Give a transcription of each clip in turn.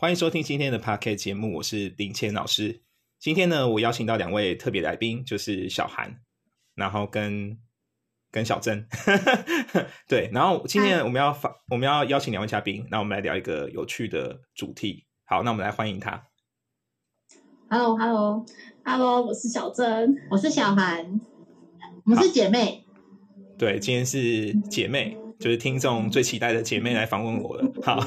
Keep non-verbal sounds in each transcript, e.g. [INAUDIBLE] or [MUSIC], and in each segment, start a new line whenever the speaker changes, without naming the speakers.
欢迎收听今天的 p a r k e t 节目，我是林谦老师。今天呢，我邀请到两位特别来宾，就是小韩，然后跟跟小珍。[LAUGHS] 对，然后今天我们要发，我们要邀请两位嘉宾，那我们来聊一个有趣的主题。好，那我们来欢迎他。
Hello，Hello，Hello，我是小珍，
我是小韩，我们是姐妹。
对，今天是姐妹，就是听众最期待的姐妹来访问我了。好。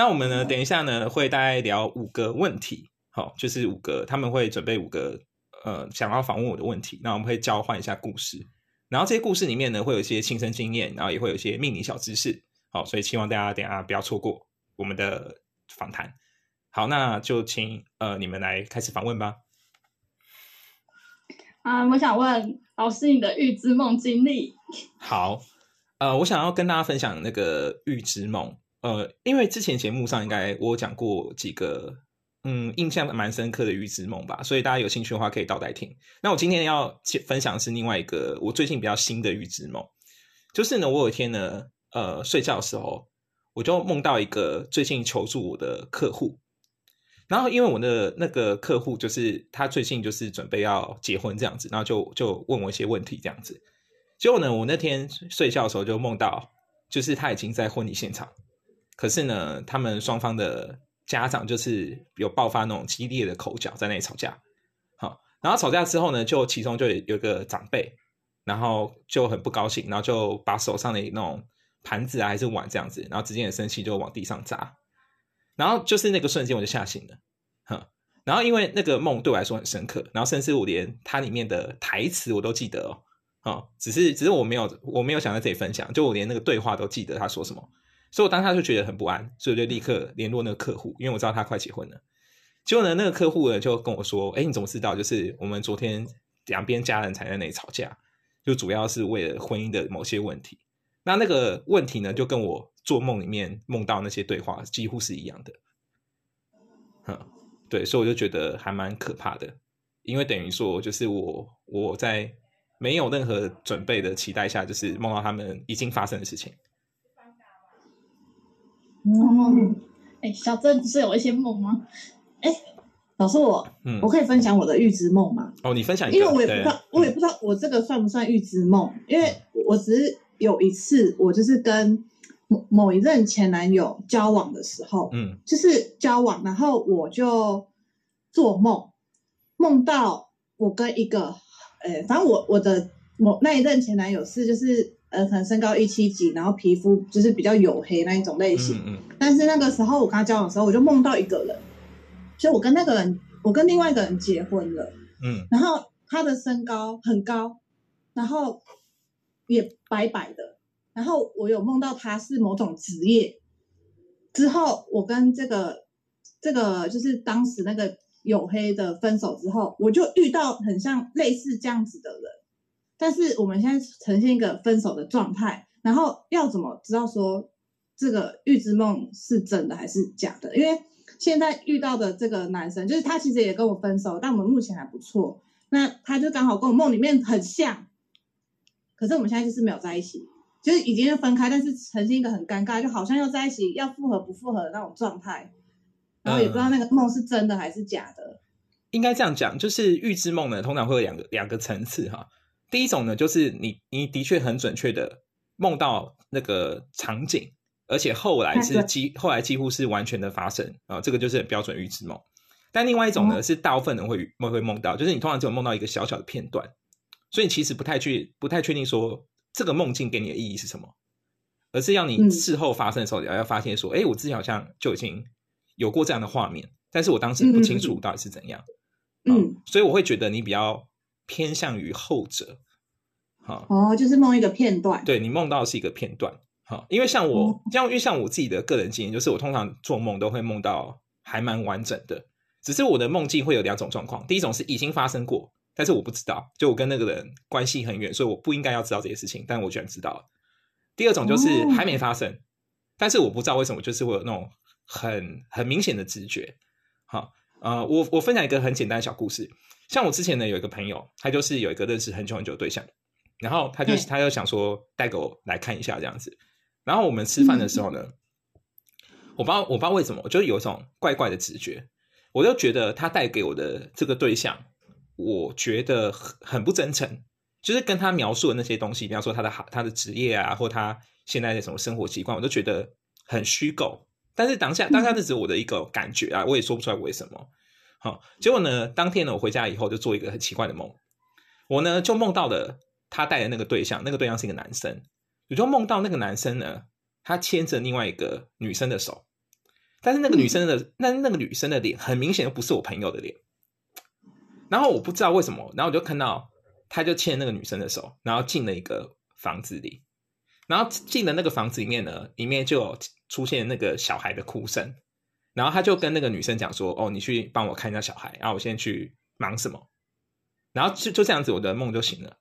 那我们呢？等一下呢，会大概聊五个问题，好，就是五个他们会准备五个呃想要访问我的问题，那我们会交换一下故事，然后这些故事里面呢，会有一些亲身经验，然后也会有一些命理小知识，好，所以希望大家等下不要错过我们的访谈。好，那就请呃你们来开始访问吧。
啊，我想问老师你的预知梦经历。
好，呃，我想要跟大家分享那个预知梦。呃，因为之前节目上应该我讲过几个，嗯，印象蛮深刻的预知梦吧，所以大家有兴趣的话可以倒带听。那我今天要分享是另外一个我最近比较新的预知梦，就是呢，我有一天呢，呃，睡觉的时候我就梦到一个最近求助我的客户，然后因为我的那个客户就是他最近就是准备要结婚这样子，然后就就问我一些问题这样子，结果呢，我那天睡觉的时候就梦到，就是他已经在婚礼现场。可是呢，他们双方的家长就是有爆发那种激烈的口角，在那里吵架。好，然后吵架之后呢，就其中就有一个长辈，然后就很不高兴，然后就把手上的那种盘子啊还是碗这样子，然后直接很生气，就往地上砸。然后就是那个瞬间，我就吓醒了。哼，然后因为那个梦对我来说很深刻，然后甚至我连它里面的台词我都记得哦。哦，只是只是我没有我没有想在这里分享，就我连那个对话都记得他说什么。所以，我当下就觉得很不安，所以我就立刻联络那个客户，因为我知道他快结婚了。结果呢，那个客户呢就跟我说：“哎，你怎么知道？就是我们昨天两边家人才在那里吵架，就主要是为了婚姻的某些问题。那那个问题呢，就跟我做梦里面梦到那些对话几乎是一样的。对，所以我就觉得还蛮可怕的，因为等于说，就是我我在没有任何准备的期待下，就是梦到他们已经发生的事情。”
嗯，哎，小郑不是有一些梦吗？
哎，老师我，我可以分享我的预知梦吗？
哦，你分享，
因为我也不知道，我也不知道我这个算不算预知梦，因为我只是有一次，我就是跟某某一任前男友交往的时候，嗯，就是交往，然后我就做梦，梦到我跟一个，呃，反正我我的某那一任前男友是就是。呃，可能身高一七几，然后皮肤就是比较黝黑那一种类型。嗯嗯。但是那个时候我跟他交往的时候，我就梦到一个人，就我跟那个人，我跟另外一个人结婚了。嗯。然后他的身高很高，然后也白白的。然后我有梦到他是某种职业。之后我跟这个这个就是当时那个黝黑的分手之后，我就遇到很像类似这样子的人。但是我们现在呈现一个分手的状态，然后要怎么知道说这个预知梦是真的还是假的？因为现在遇到的这个男生，就是他其实也跟我分手，但我们目前还不错。那他就刚好跟我梦里面很像，可是我们现在就是没有在一起，就是已经分开，但是呈现一个很尴尬，就好像要在一起，要复合不复合的那种状态，然后也不知道那个梦是真的还是假的。
应该这样讲，就是预知梦呢，通常会有两个两个层次哈。第一种呢，就是你你的确很准确的梦到那个场景，而且后来是几后来几乎是完全的发生啊，这个就是标准预知梦。但另外一种呢，是大部分人会会会梦到，就是你通常只有梦到一个小小的片段，所以其实不太去不太确定说这个梦境给你的意义是什么，而是要你事后发生的时候，要要发现说，哎，我之前好像就已经有过这样的画面，但是我当时不清楚到底是怎样，嗯，所以我会觉得你比较。偏向于后者，
好哦，就是梦一个片段，
对你梦到是一个片段，好，因为像我，像因为像我自己的个人经验，就是我通常做梦都会梦到还蛮完整的，只是我的梦境会有两种状况，第一种是已经发生过，但是我不知道，就我跟那个人关系很远，所以我不应该要知道这些事情，但我居然知道了。第二种就是还没发生，但是我不知道为什么，就是会有那种很很明显的直觉，好，呃，我我分享一个很简单的小故事。像我之前呢，有一个朋友，他就是有一个认识很久很久的对象，然后他就他就想说带给我来看一下这样子。然后我们吃饭的时候呢，我我不知道，我不知道为什么，我就有一种怪怪的直觉，我就觉得他带给我的这个对象，我觉得很很不真诚，就是跟他描述的那些东西，比方说他的好他的职业啊，或他现在的什么生活习惯，我都觉得很虚构。但是当下当下这只是我的一个感觉啊，我也说不出来为什么。好，结果呢，当天呢，我回家以后就做一个很奇怪的梦，我呢就梦到了他带的那个对象，那个对象是一个男生，我就梦到那个男生呢。他牵着另外一个女生的手，但是那个女生的那那个女生的脸很明显又不是我朋友的脸。然后我不知道为什么，然后我就看到他就牵那个女生的手，然后进了一个房子里，然后进了那个房子里面呢，里面就出现那个小孩的哭声，然后他就跟那个女生讲说：“哦，你去帮我看一下小孩，然后我先去忙什么。”然后就就这样子，我的梦就醒了。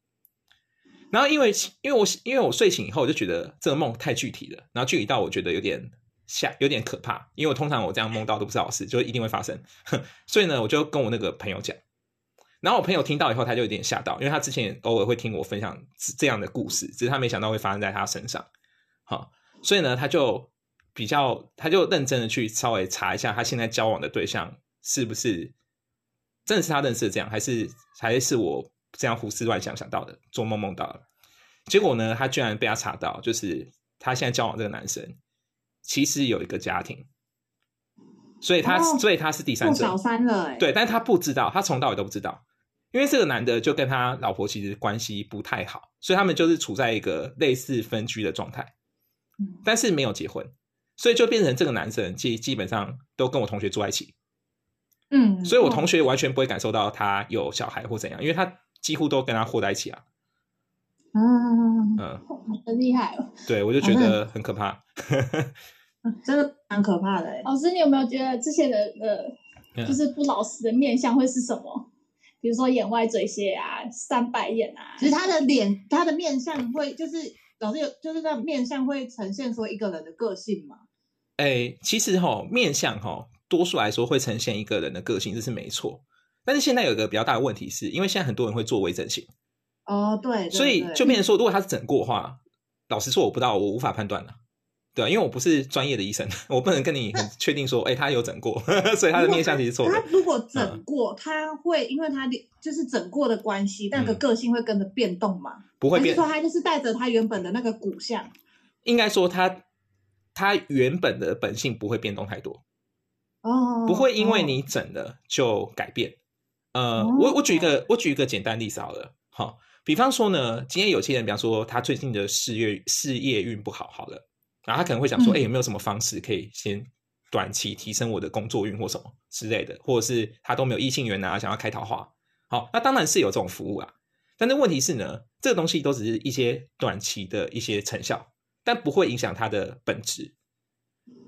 然后因为因为我因为我睡醒以后我就觉得这个梦太具体了，然后具体到我觉得有点吓，有点可怕。因为我通常我这样梦到都不是好事，就一定会发生。[LAUGHS] 所以呢，我就跟我那个朋友讲，然后我朋友听到以后他就有点吓到，因为他之前偶尔会听我分享这样的故事，只是他没想到会发生在他身上。好，所以呢，他就比较他就认真的去稍微查一下他现在交往的对象是不是真的是他认识的这样，还是还是我。这样胡思乱想想到的，做梦梦到了，结果呢，他居然被他查到，就是他现在交往这个男生，其实有一个家庭，所以他所以他是第三者，
小三了，
对，但是他不知道，他从到尾都不知道，因为这个男的就跟他老婆其实关系不太好，所以他们就是处在一个类似分居的状态，但是没有结婚，所以就变成这个男生基基本上都跟我同学住在一起，
嗯，
所以我同学完全不会感受到他有小孩或怎样，因为他。几乎都跟他混在一起啊，
嗯
嗯，很厉害哦。
对，我就觉得很可怕，[LAUGHS]
真的蛮可怕的。
老师，你有没有觉得这些人的，就是不老实的面相会是什么？比如说眼外嘴斜啊，三白眼啊。
其实他的脸，他的面相会，就是老师有，就是那面相会呈现出一个人的个性嘛？
哎，其实哈，面相哈，多数来说会呈现一个人的个性，这是没错。但是现在有一个比较大的问题，是因为现在很多人会做微整形
哦，对，
所以就变成说，如果他是整过的话，老实说我不知道，我无法判断了，对因为我不是专业的医生，[LAUGHS] 我不能跟你很确定说，哎，他有整过，[LAUGHS] 所以他的面相其实错。
他如果整过，他会因为他就是整过的关系，那个个性会跟着变动吗？
不会变，
说他就是带着他原本的那个骨相。
应该说他他原本的本性不会变动太多。
哦，
不会因为你整了就改变。呃，我我举一个我举一个简单例子好了，好，比方说呢，今天有些人，比方说他最近的事业事业运不好，好了，然后他可能会想说，哎，有没有什么方式可以先短期提升我的工作运或什么之类的，或者是他都没有异性缘啊，想要开桃花，好，那当然是有这种服务啊，但是问题是呢，这个东西都只是一些短期的一些成效，但不会影响他的本质，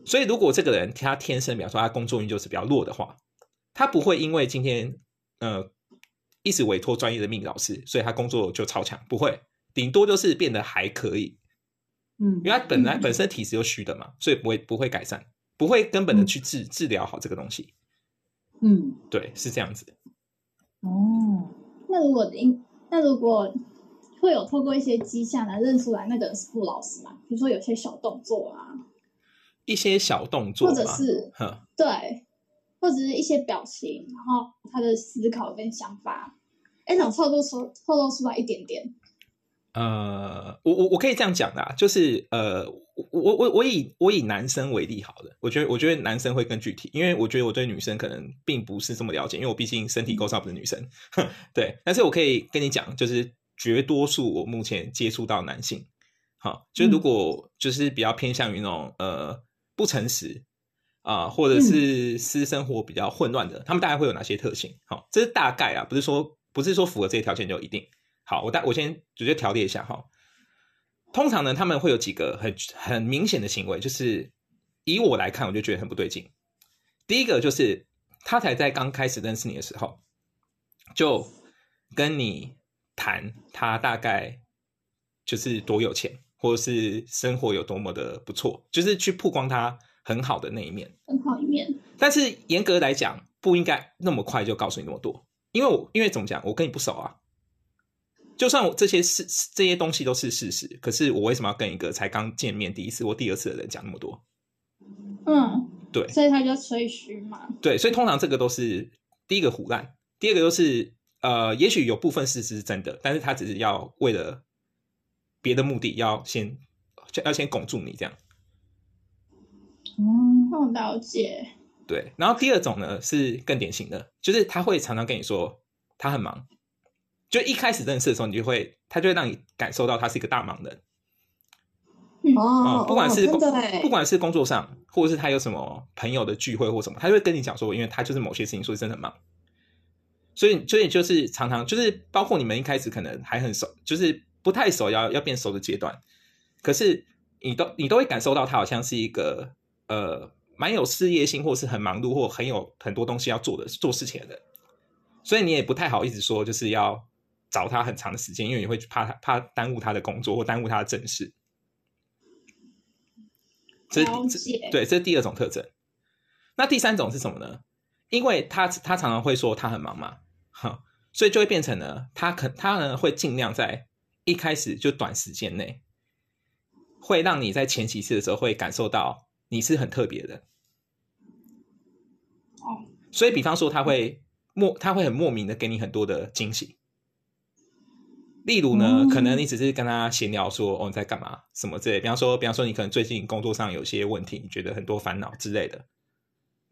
所以如果这个人他天生，比方说他工作运就是比较弱的话，他不会因为今天。呃，一直委托专业的命理老师，所以他工作就超强，不会，顶多就是变得还可以，
嗯，
因为他本来本身体质就虚的嘛，所以不会不会改善，不会根本的去治治疗好这个东西，
嗯，
对，是这样子。
哦，
那如果因那如果会有透过一些迹象来认出来那个人是傅老实嘛？比如说有些小动作啊，
一些小动作，
或者是，对。或者是一些表情，然后他的思考跟想法，哎，能透露出透露出来一点点。
呃，我我我可以这样讲的，啊就是呃，我我我以我以男生为例好了，我觉得我觉得男生会更具体，因为我觉得我对女生可能并不是这么了解，因为我毕竟身体构造不是女生，对。但是我可以跟你讲，就是绝多数我目前接触到男性，好，就如果就是比较偏向于那种呃不诚实。啊，或者是私生活比较混乱的，他们大概会有哪些特性？好，这是大概啊，不是说不是说符合这些条件就一定好。我大我先直接条列一下哈。通常呢，他们会有几个很很明显的行为，就是以我来看，我就觉得很不对劲。第一个就是他才在刚开始认识你的时候，就跟你谈他大概就是多有钱，或者是生活有多么的不错，就是去曝光他。很好的那一面，
很好一面。
但是严格来讲，不应该那么快就告诉你那么多，因为我因为怎么讲，我跟你不熟啊。就算我这些事这些东西都是事实，可是我为什么要跟一个才刚见面第一次或第二次的人讲那么多？
嗯，
对，
所以他就吹嘘嘛。
对，所以通常这个都是第一个胡乱，第二个就是呃，也许有部分事实是真的，但是他只是要为了别的目的，要先要先拱住你这样。
嗯，了解。
对，然后第二种呢是更典型的，就是他会常常跟你说他很忙，就一开始认识的时候，你就会他就会让你感受到他是一个大忙人。
哦，
不管是
不
管是工作上，或者是他有什么朋友的聚会或什么，他就会跟你讲说，因为他就是某些事情，所以真的很忙。所以，所以就是常常就是包括你们一开始可能还很熟，就是不太熟，要要变熟的阶段，可是你都你都会感受到他好像是一个呃。蛮有事业心，或是很忙碌，或很有很多东西要做的做事情的人，所以你也不太好意思说，就是要找他很长的时间，因为你会怕他怕耽误他的工作或耽误他的正事。
这
对，这是第二种特征。那第三种是什么呢？因为他他常常会说他很忙嘛，哈，所以就会变成呢，他可他呢会尽量在一开始就短时间内，会让你在前几次的时候会感受到你是很特别的。哦所以，比方说，他会莫他会很莫名的给你很多的惊喜。例如呢，可能你只是跟他闲聊说：“哦，你在干嘛？什么之类。”比方说，比方说，你可能最近工作上有些问题，你觉得很多烦恼之类的。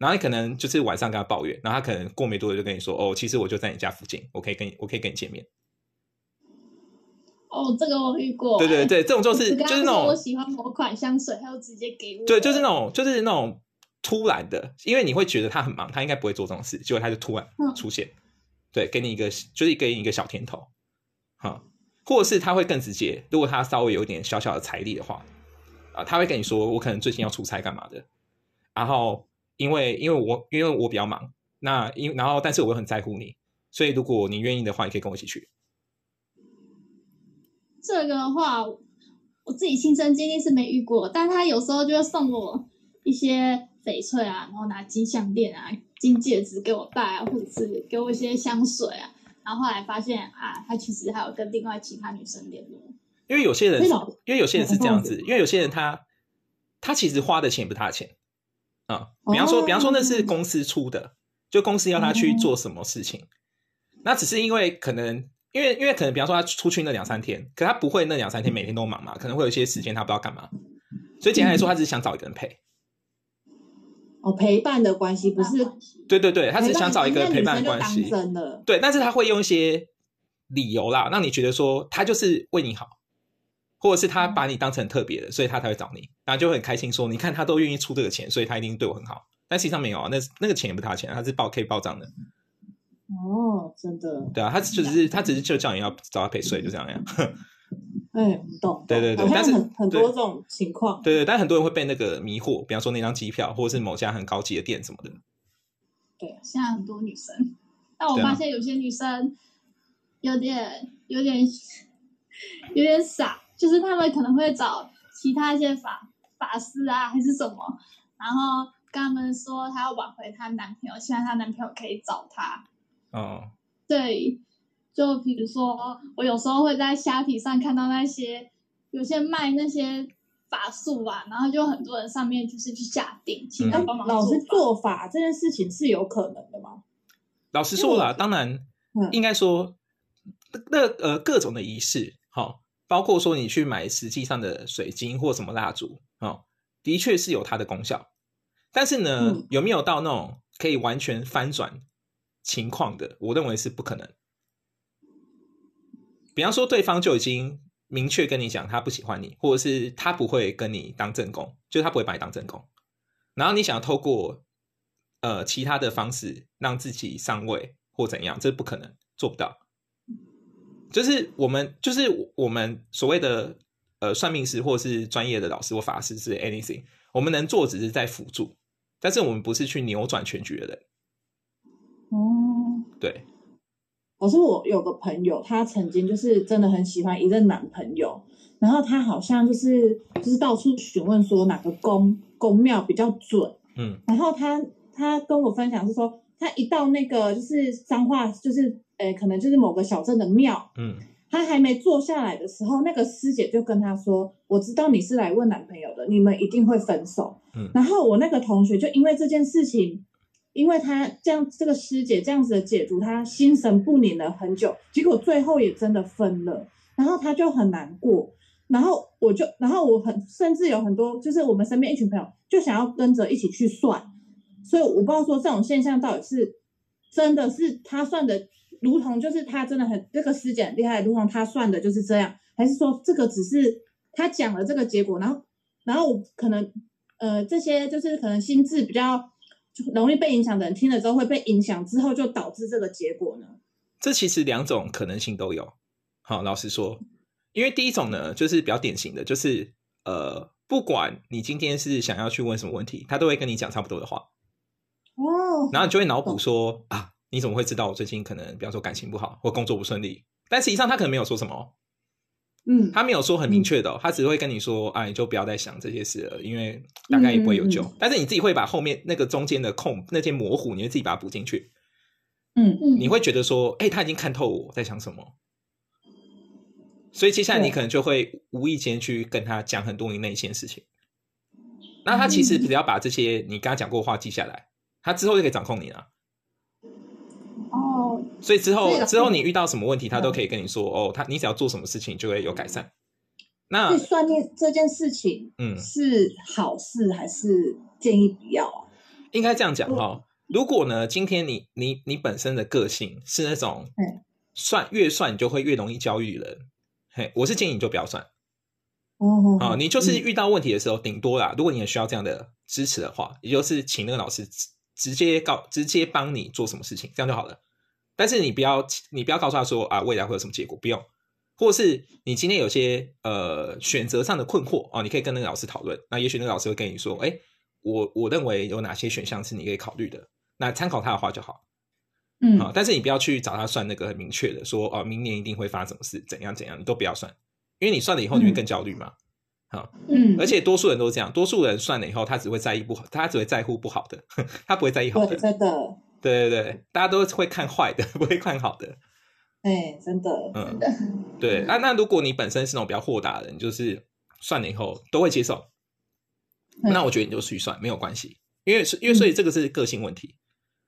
然后你可能就是晚上跟他抱怨，然后他可能过没多久就跟你说：“哦，其实我就在你家附近，我可以跟你，我可以跟你见面。”
哦，这个我遇过。
对对对，这种就是就是那种
我喜欢某款香水，他就直接给我。
对，就是那种就是那种。突然的，因为你会觉得他很忙，他应该不会做这种事，结果他就突然出现，对，给你一个就是给你一个小甜头，哈，或者是他会更直接，如果他稍微有一点小小的财力的话，啊，他会跟你说，我可能最近要出差干嘛的，然后因为因为我因为我比较忙，那因然后但是我很在乎你，所以如果你愿意的话，你可以跟我一起去。
这个的话，我自己亲身经历是没遇过，但他有时候就会送我一些。翡翠啊，然后拿金项链啊、金戒指给我戴啊，或者是给我一些香水啊，然后后来发现啊，他其实还有跟另外其他女生联络。
因为有些人，因为有些人是这样子，因为有些人他他其实花的钱不是他的钱啊。比方说，比方说那是公司出的，就公司要他去做什么事情，那只是因为可能，因为因为可能，比方说他出去那两三天，可他不会那两三天每天都忙嘛，可能会有一些时间他不知道干嘛，所以简单来说，他只是想找一个人陪。
哦，陪伴的关系不是，
对对对，他只是想找一个陪伴的关系，
真的，
对，但是他会用一些理由啦，让你觉得说他就是为你好，或者是他把你当成特别的，所以他才会找你，然后就会很开心说，你看他都愿意出这个钱，所以他一定对我很好，但实际上没有啊，那那个钱也不是他钱，他是报可以报账的。
哦，真的，
对啊，他只是他只是就叫你要找他陪睡，就这样样。[LAUGHS]
哎，懂，
对对对，但是
很很多这种情况，
对对，但很多人会被那个迷惑，比方说那张机票，或者是某家很高级的店什么的。
对，现在很多女生，但我发现有些女生有点有点有点傻，就是他们可能会找其他一些法法师啊，还是什么，然后跟他们说她要挽回她男朋友，希望她男朋友可以找她。
哦，
对。就比如说，我有时候会在虾皮上看到那些有些卖那些法术啊，然后就很多人上面就是去下定，请他帮忙
老师做法这件事情是有可能的吗？
老实说了，当然应该说那呃各种的仪式，哈，包括说你去买实际上的水晶或什么蜡烛，哦，的确是有它的功效，但是呢，有没有到那种可以完全翻转情况的？我认为是不可能。比方说，对方就已经明确跟你讲他不喜欢你，或者是他不会跟你当正宫，就是他不会把你当正宫。然后你想要透过呃其他的方式让自己上位或怎样，这不可能做不到。就是我们就是我们所谓的呃算命师或者是专业的老师或法师是 anything，我们能做只是在辅助，但是我们不是去扭转全局的人。
哦，
对。
可是我有个朋友，他曾经就是真的很喜欢一任男朋友，然后他好像就是就是到处询问说哪个宫宫庙比较准，
嗯，
然后他他跟我分享是说，他一到那个就是脏话，就是诶可能就是某个小镇的庙，
嗯，
他还没坐下来的时候，那个师姐就跟他说：“我知道你是来问男朋友的，你们一定会分手。”嗯，然后我那个同学就因为这件事情，因为他这样这个师姐这样子的解读，他心神不宁了很久，结果最后也真的分了，然后他就很难过。然后我就，然后我很甚至有很多，就是我们身边一群朋友就想要跟着一起去算，所以我不知道说这种现象到底是真的是他算的。如同就是他真的很这个师姐很厉害，如同他算的就是这样，还是说这个只是他讲了这个结果，然后然后可能呃这些就是可能心智比较容易被影响的人听了之后会被影响，之后就导致这个结果呢？
这其实两种可能性都有。好，老实说，因为第一种呢就是比较典型的，就是呃不管你今天是想要去问什么问题，他都会跟你讲差不多的话。哦，然后你就会脑补说啊。你怎么会知道我最近可能，比方说感情不好或工作不顺利？但实际上他可能没有说什么，
嗯，
他没有说很明确的，他只会跟你说，哎，你就不要再想这些事了，因为大概也不会有救。但是你自己会把后面那个中间的空那些模糊，你会自己把它补进去，
嗯嗯，
你会觉得说，哎，他已经看透我在想什么，所以接下来你可能就会无意间去跟他讲很多你内心的事情。那他其实只要把这些你跟他讲过话记下来，他之后就可以掌控你了。所以之后之后你遇到什么问题，他都可以跟你说哦，他你只要做什么事情就会有改善。那
算命这件事情，嗯，是好事还是建议不要啊？
应该这样讲哈。如果呢，今天你你你本身的个性是那种，算越算你就会越容易教育人，嘿，我是建议你就不要算。
哦，
啊，你就是遇到问题的时候，顶多啦，如果你也需要这样的支持的话，也就是请那个老师直接告直接帮你做什么事情，这样就好了。但是你不要，你不要告诉他说啊，未来会有什么结果，不用。或是你今天有些呃选择上的困惑哦，你可以跟那个老师讨论。那也许那个老师会跟你说，哎，我我认为有哪些选项是你可以考虑的，那参考他的话就好。
嗯，好。
但是你不要去找他算那个很明确的，说哦，明年一定会发生什么事，怎样怎样，你都不要算，因为你算了以后你会更焦虑嘛。好，
嗯。
而且多数人都是这样，多数人算了以后，他只会在意不好，他只会在乎不好的，[LAUGHS] 他不会在意好的。
真的。
对对对，大家都会看坏的，[LAUGHS] 不会看好的。
哎，真的，
真的。
对，那那如果你本身是那种比较豁达的人，就是算了以后都会接受，那我觉得你就去算没有关系，因为因为所以这个是个性问题。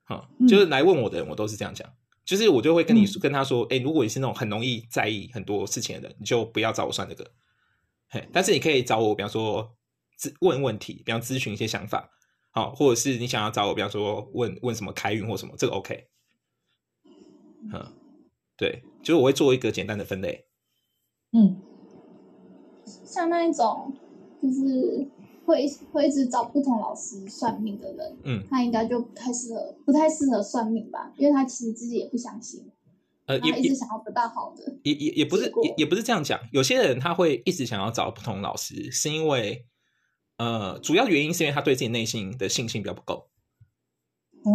哈，就是来问我的人，我都是这样讲，就是我就会跟你跟他说，哎，如果你是那种很容易在意很多事情的人，你就不要找我算这个。嘿，但是你可以找我，比方说咨问问题，比方咨询一些想法。好，或者是你想要找我，比方说问问什么开运或什么，这个 OK。嗯，对，就是我会做一个简单的分类。
嗯，
像那一种就是会会一直找不同老师算命的人，
嗯，
他应该就不太适合，不太适合算命吧？因为他其实自己也不相信，
呃，
也一直想要不大好的，
也也也不是也也不是这样讲。有些人他会一直想要找不同老师，是因为。呃，主要原因是因为他对自己内心的信心比较不够。
哦，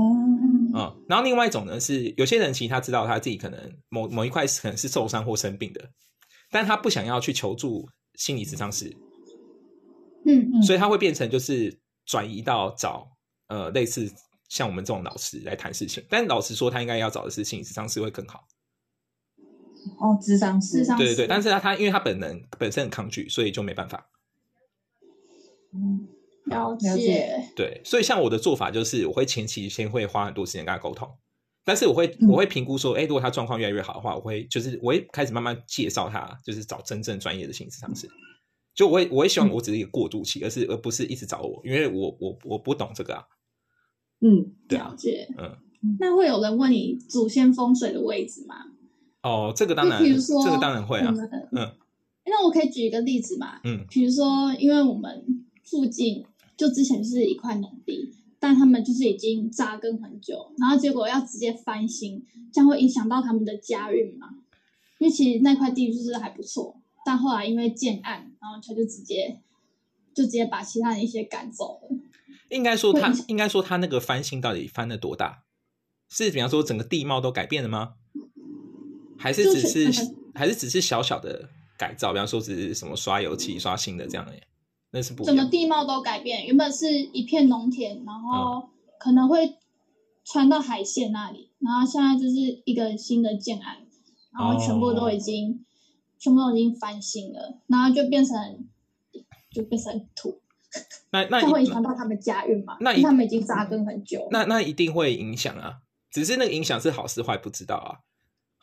嗯，然后另外一种呢是，有些人其实他知道他自己可能某某一块可能是受伤或生病的，但他不想要去求助心理咨商师。
嗯嗯，
所以他会变成就是转移到找呃类似像我们这种老师来谈事情，但老实说，他应该要找的是心理咨商师会更好。
哦，智商师，
对
对对，但是他他因为他本人本身很抗拒，所以就没办法。
嗯，
了解。
对，所以像我的做法就是，我会前期先会花很多时间跟他沟通，但是我会我会评估说，哎，如果他状况越来越好的话，我会就是我会开始慢慢介绍他，就是找真正专业的心理咨师。就我会我会希望我只是一个过渡期，而是而不是一直找我，因为我我我不懂这个啊。
嗯，
了解。
嗯，
那会有人问你祖先风水的位置吗？
哦，这个当然，这个当然会啊。嗯，
那我可以举一个例子嘛？
嗯，
比如说，因为我们。附近就之前是一块农地，但他们就是已经扎根很久，然后结果要直接翻新，将会影响到他们的家运嘛？因为其实那块地就是还不错，但后来因为建案，然后他就直接就直接把其他人一些赶走了。
应该说他应该说他那个翻新到底翻了多大？是比方说整个地貌都改变了吗？还是只是还是只是小小的改造？比方说只是什么刷油漆、刷新的这样的？那是不
整个地貌都改变，原本是一片农田，然后可能会穿到海线那里，然后现在就是一个新的建案，然后全部都已经全部都已经翻新了，然后就变成就变成土。
那 [LAUGHS] 那
会影响到他们家运吗？
那
他们已经扎根很久。
那那一定会影响啊，只是那个影响是好是坏不知道啊。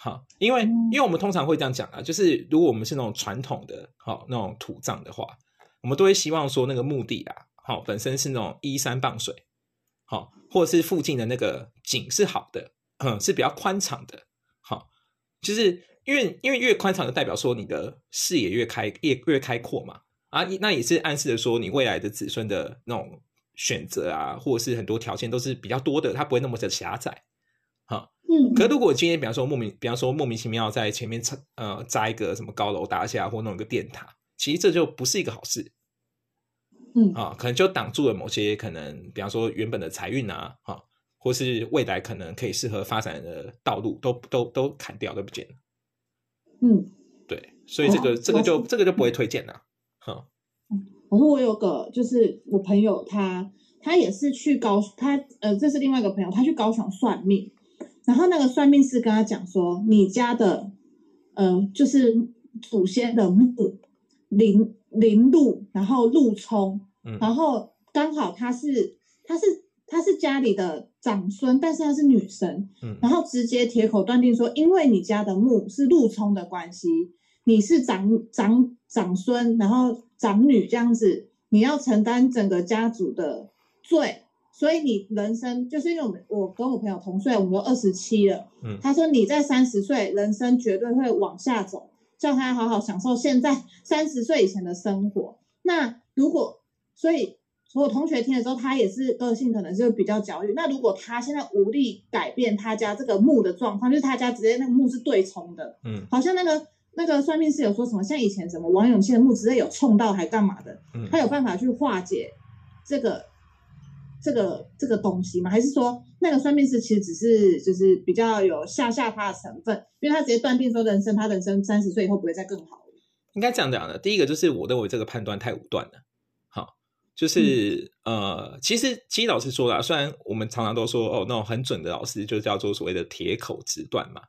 好，因为因为我们通常会这样讲啊，就是如果我们是那种传统的好那种土葬的话，我们都会希望说那个墓地啊，好本身是那种依山傍水，好或者是附近的那个景是好的，嗯是比较宽敞的，好，就是因为因为越宽敞就代表说你的视野越开越越开阔嘛。啊，那也是暗示的说，你未来的子孙的那种选择啊，或者是很多条件都是比较多的，它不会那么的狭窄。哈，
嗯。
可如果今天，比方说莫名，比方说莫名其妙在前面呃扎一个什么高楼大厦，或弄一个电塔，其实这就不是一个好事。
嗯。
啊，可能就挡住了某些可能，比方说原本的财运啊，哈，或是未来可能可以适合发展的道路，都都都砍掉，都不见了。
嗯，
对，所以这个这个就这个就不会推荐了。
哈嗯，我说我有个就是我朋友，他他也是去高他呃，这是另外一个朋友，他去高雄算命，然后那个算命师跟他讲说，你家的呃就是祖先的墓临临路，然后路冲，然后刚好他是他是他是家里的长孙，但是他是女生，嗯，然后直接铁口断定说，因为你家的墓是路冲的关系。你是长长长孙，然后长女这样子，你要承担整个家族的罪，所以你人生就是因为我们我跟我朋友同岁，我们都二十七了，嗯，他说你在三十岁，人生绝对会往下走，叫他好好享受现在三十岁以前的生活。那如果所以我同学听了之后，他也是个性可能就比较焦虑。那如果他现在无力改变他家这个墓的状况，就是他家直接那个墓是对冲的，嗯，好像那个。那个算命师有说什么？像以前什么王永庆的墓直接有冲到还干嘛的？他有办法去化解这个这个这个东西吗？还是说那个算命师其实只是就是比较有吓吓他的成分？因为他直接断定说人生他人生三十岁以后不会再更好。
应该这样讲的。第一个就是我认为这个判断太武断了。好，就是呃，其实其实老师说了，虽然我们常常都说哦，那种很准的老师就叫做所谓的铁口直断嘛。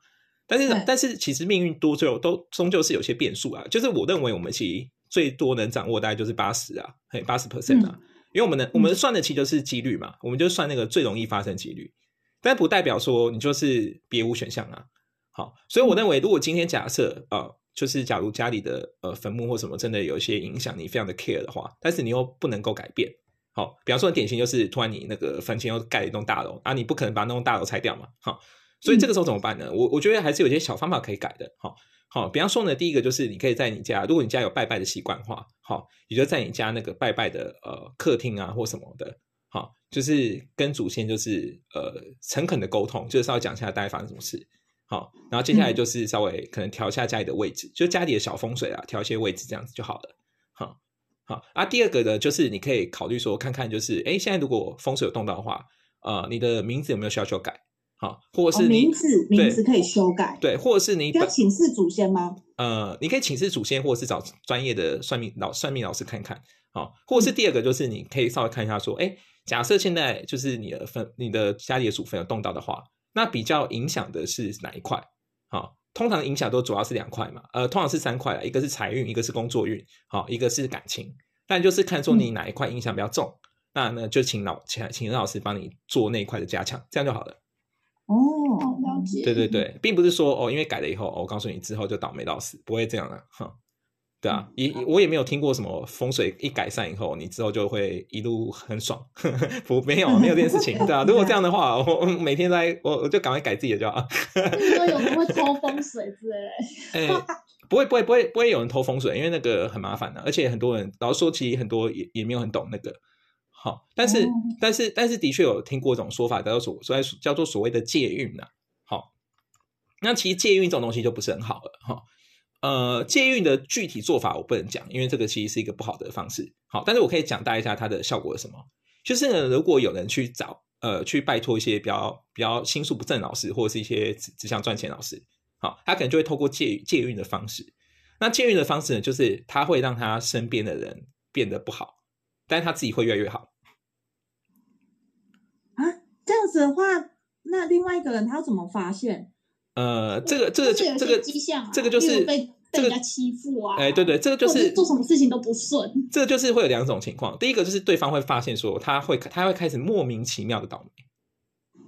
但是，但是，其实命运多就都终究是有些变数啊。就是我认为，我们其实最多能掌握大概就是八十啊，嘿，八十 percent 啊。因为我们的我们算的其实就是几率嘛，我们就算那个最容易发生几率，但不代表说你就是别无选项啊。好，所以我认为，如果今天假设啊，就是假如家里的呃坟墓或什么真的有一些影响，你非常的 care 的话，但是你又不能够改变。好，比方说典型就是突然你那个坟前又盖了一栋大楼啊，你不可能把那栋大楼拆掉嘛，好。所以这个时候怎么办呢？我我觉得还是有些小方法可以改的。好，好，比方说呢，第一个就是你可以在你家，如果你家有拜拜的习惯的话，好，你就在你家那个拜拜的呃客厅啊或什么的，好，就是跟祖先就是呃诚恳的沟通，就是稍微讲一下大概发生什么事。好，然后接下来就是稍微可能调一下家里的位置，就家里的小风水啊，调一些位置这样子就好了。好，好啊。第二个呢，就是你可以考虑说，看看就是，哎，现在如果风水有动到的话，呃，你的名字有没有需要修改？好，或者是
名字名字可以修改，
对，或者是你
要请示祖先吗？
呃，你可以请示祖先，或者是找专业的算命老算命老师看看。好，或者是第二个，就是你可以稍微看一下，说，哎，假设现在就是你的分，你的家里的祖坟有动到的话，那比较影响的是哪一块？好，通常影响都主要是两块嘛，呃，通常是三块，一个是财运，一个是工作运，好，一个是感情。但就是看说你哪一块影响比较重，那那就请老请请任老师帮你做那一块的加强，这样就好了。
哦，
了解。
对对对，并不是说哦，因为改了以后，我告诉你之后就倒霉到死，不会这样的哈。对啊，也我也没有听过什么风水一改善以后，你之后就会一路很爽。[LAUGHS] 不，没有没有这件事情，对啊。[LAUGHS] 如果这样的话，我每天在我我就赶快改自己的就好。
说有人会偷风水之类？[LAUGHS]
哎，不会不会不会不会有人偷风水，因为那个很麻烦的，而且很多人老实说，其实很多也也没有很懂那个。好，但是但是但是的确有听过一种说法，叫做所所叫做所谓的借运呐。好，那其实借运这种东西就不是很好了。哈，呃，借运的具体做法我不能讲，因为这个其实是一个不好的方式。好，但是我可以讲大一下它的效果是什么。就是呢，如果有人去找呃去拜托一些比较比较心术不正老师，或者是一些只只想赚钱老师，好，他可能就会透过借借运的方式。那借运的方式呢，就是他会让他身边的人变得不好，但是他自己会越来越好。
这样子的话，那另外一个人他要怎么发现？
呃，这个这个这个
迹象，
这个就是
被被人家欺负啊，
哎，对对，这个就
是做什么事情都不顺。
这个就是会有两种情况，第一个就是对方会发现说他会他会开始莫名其妙的倒霉，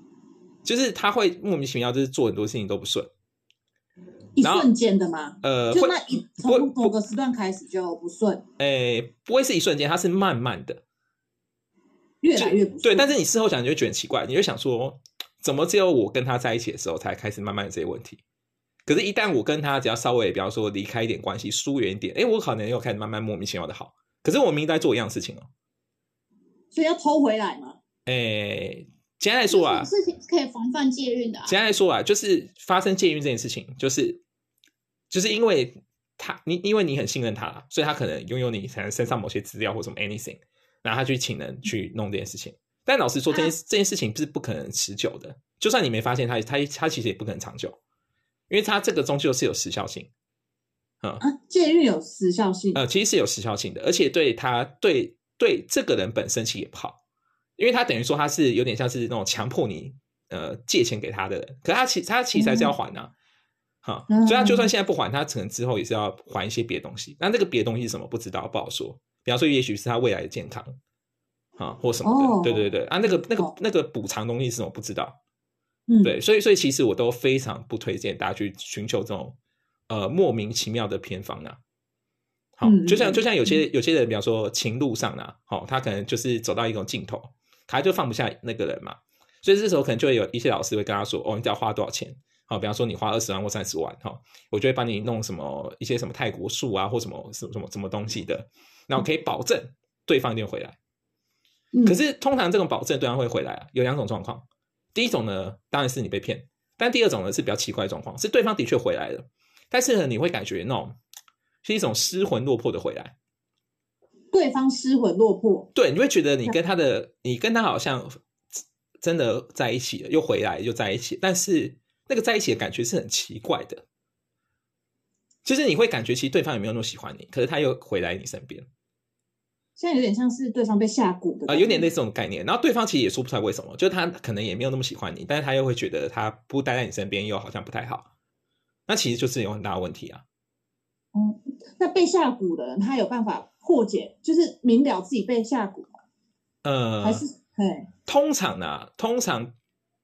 就是他会莫名其妙就是做很多事情都不顺。
一瞬间的吗？
呃，
就那一从某个时段开始就不顺。
哎，不会是一瞬间，它是慢慢的，
越来越不。
对，但是你事后想，你就觉得很奇怪，你就想说，怎么只有我跟他在一起的时候才开始慢慢的这些问题？可是，一旦我跟他只要稍微，比方说离开一点关系，疏远一点，哎，我可能又开始慢慢莫名其妙的好。可是我明明在做一样事情哦，
所以要偷回来嘛？
哎，简单来说啊，
事情可以防范借运的。
简单来说啊，就是发生借运这件事情，就是。就是因为他，你因为你很信任他，所以他可能拥有你可能身上某些资料或什么 anything，然后他去请人去弄这件事情。但老实说，这件这件事情是不可能持久的。就算你没发现他，他他其实也不可能长久，因为他这个终究是有时效性。
啊，借欲有时效性？
呃，其实是有时效性的，而且对他对对这个人本身其实也不好，因为他等于说他是有点像是那种强迫你呃借钱给他的人，可他其他其实还是要还的。啊，所以他就算现在不还，他可能之后也是要还一些别的东西。那这个别的东西是什么？不知道，不好说。比方说，也许是他未来的健康，啊，或什么的。对对对，啊，那个那个那个补偿东西是什么？不知道。嗯，对，所以所以其实我都非常不推荐大家去寻求这种呃莫名其妙的偏方啊。好，就像就像有些有些人，比方说情路上啊，好，他可能就是走到一种尽头，他就放不下那个人嘛。所以这时候可能就会有一些老师会跟他说：“哦，你只要花多少钱？”好，比方说你花二十万或三十万，哈，我就会帮你弄什么一些什么泰国树啊，或什么什么什么什么东西的，那我可以保证对方一定回来。可是通常这种保证对方会回来啊，有两种状况。第一种呢，当然是你被骗；但第二种呢是比较奇怪的状况，是对方的确回来了，但是呢你会感觉那种是一种失魂落魄的回来。
对方失魂落魄，
对，你会觉得你跟他的，你跟他好像真的在一起了，又回来又在一起，但是。那个在一起的感觉是很奇怪的，就是你会感觉其实对方也没有那么喜欢你，可是他又回来你身边，
现在有点像是对方被下蛊的
啊，有点类似这种概念。然后对方其实也说不出来为什么，就是他可能也没有那么喜欢你，但是他又会觉得他不待在你身边又好像不太好，那其实就是有很大的问题啊。
嗯，那被下蛊的人他有办法破解，就是明了自己被下蛊吗？
呃，
还是对，
通常呢，通常。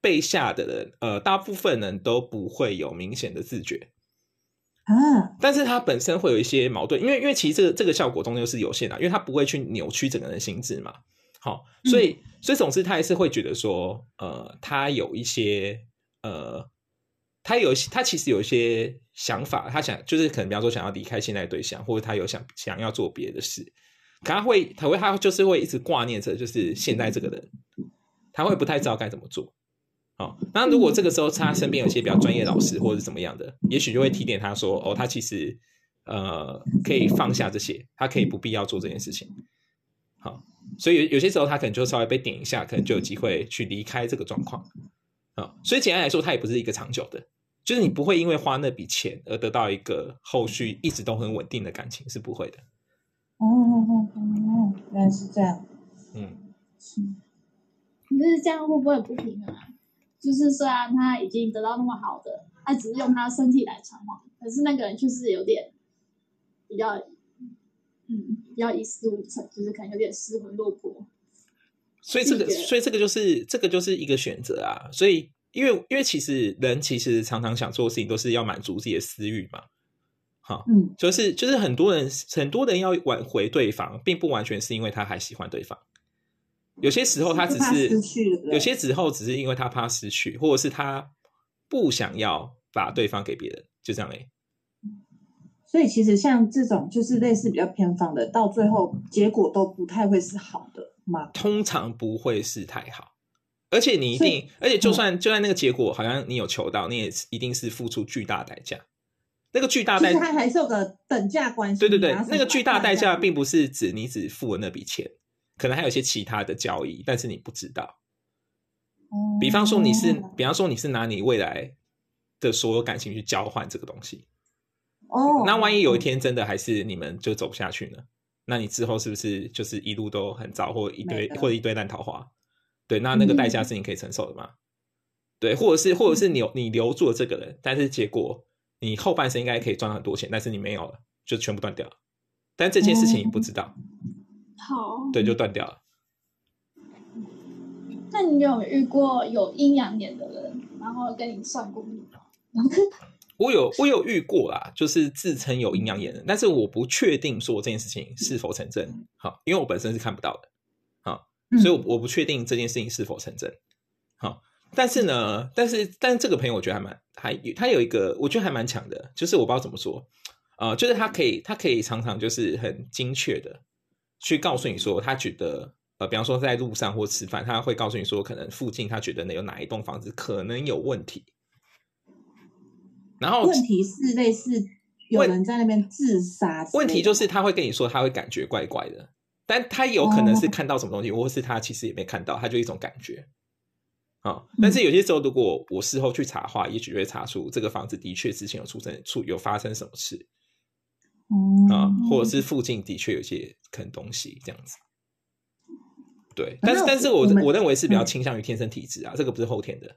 被下的人，呃，大部分人都不会有明显的自觉
啊，
但是他本身会有一些矛盾，因为因为其实这个这个效果终究是有限的，因为他不会去扭曲整个人心智嘛，好，所以所以总之他还是会觉得说，呃，他有一些呃，他有他其实有一些想法，他想就是可能比方说想要离开现在对象，或者他有想想要做别的事，可他会他会他就是会一直挂念着就是现在这个人，他会不太知道该怎么做。好，那如果这个时候他身边有些比较专业老师或者怎么样的，也许就会提点他说：“哦，他其实呃可以放下这些，他可以不必要做这件事情。”好，所以有有些时候他可能就稍微被点一下，可能就有机会去离开这个状况。啊，所以简单来说，他也不是一个长久的，就是你不会因为花那笔钱而得到一个后续一直都很稳定的感情，是不会的。
哦哦哦哦，原来是这样。
嗯，
是。可是这样会不会不平衡啊？就是虽然他已经得到那么好的，他只是用他身体来偿还，可是那个人就是有点比较，嗯，比较一事无成，就是可能有点失魂落魄。
所以这个，所以这个就是这个就是一个选择啊。所以因为因为其实人其实常常想做的事情都是要满足自己的私欲嘛。好，
嗯，
就是就是很多人很多人要挽回对方，并不完全是因为他还喜欢对方。有些时候他只是，有些时候只是因为他怕失去，或者是他不想要把对方给别人，就这样哎。
所以其实像这种就是类似比较偏方的，到最后结果都不太会是好的嘛？
通常不会是太好，而且你一定，而且就算就算那个结果好像你有求到，你也一定是付出巨大代价。那个巨大代价，
它还是有个等价关系。
对对对，那个巨大代价并不是指你只付了那笔钱。可能还有一些其他的交易，但是你不知道。比方说你是，比方说你是拿你未来的所有感情去交换这个东西。
哦。
那万一有一天真的还是你们就走不下去呢？那你之后是不是就是一路都很糟，或一堆或者一堆烂桃花？对，那那个代价是你可以承受的吗？对，或者是或者是你你留住了这个人，但是结果你后半生应该可以赚很多钱，但是你没有了，就全部断掉了。但这件事情你不知道，
好，
对，就断掉了。
那你有遇过有阴阳眼的人，然后跟你算过命？[LAUGHS]
我有，我有遇过啦，就是自称有阴阳眼的，但是我不确定说这件事情是否成真。好，因为我本身是看不到的，好，所以我不确定这件事情是否成真。好，但是呢，但是，但是这个朋友我觉得还蛮，还他有一个我觉得还蛮强的，就是我不知道怎么说，呃，就是他可以，他可以常常就是很精确的去告诉你说，他觉得，呃，比方说在路上或吃饭，他会告诉你说，可能附近他觉得那有哪一栋房子可能有问题。然后
问题是类似有人在那边自杀。
问题就是他会跟你说他会感觉怪怪的，但他有可能是看到什么东西，或是他其实也没看到，他就一种感觉。啊，但是有些时候如果我事后去查的话，也许会查出这个房子的确之前有出生出有发生什么事。啊，或者是附近的确有些可能东西这样子。对，但是但是我我认为是比较倾向于天生体质啊，这个不是后天的。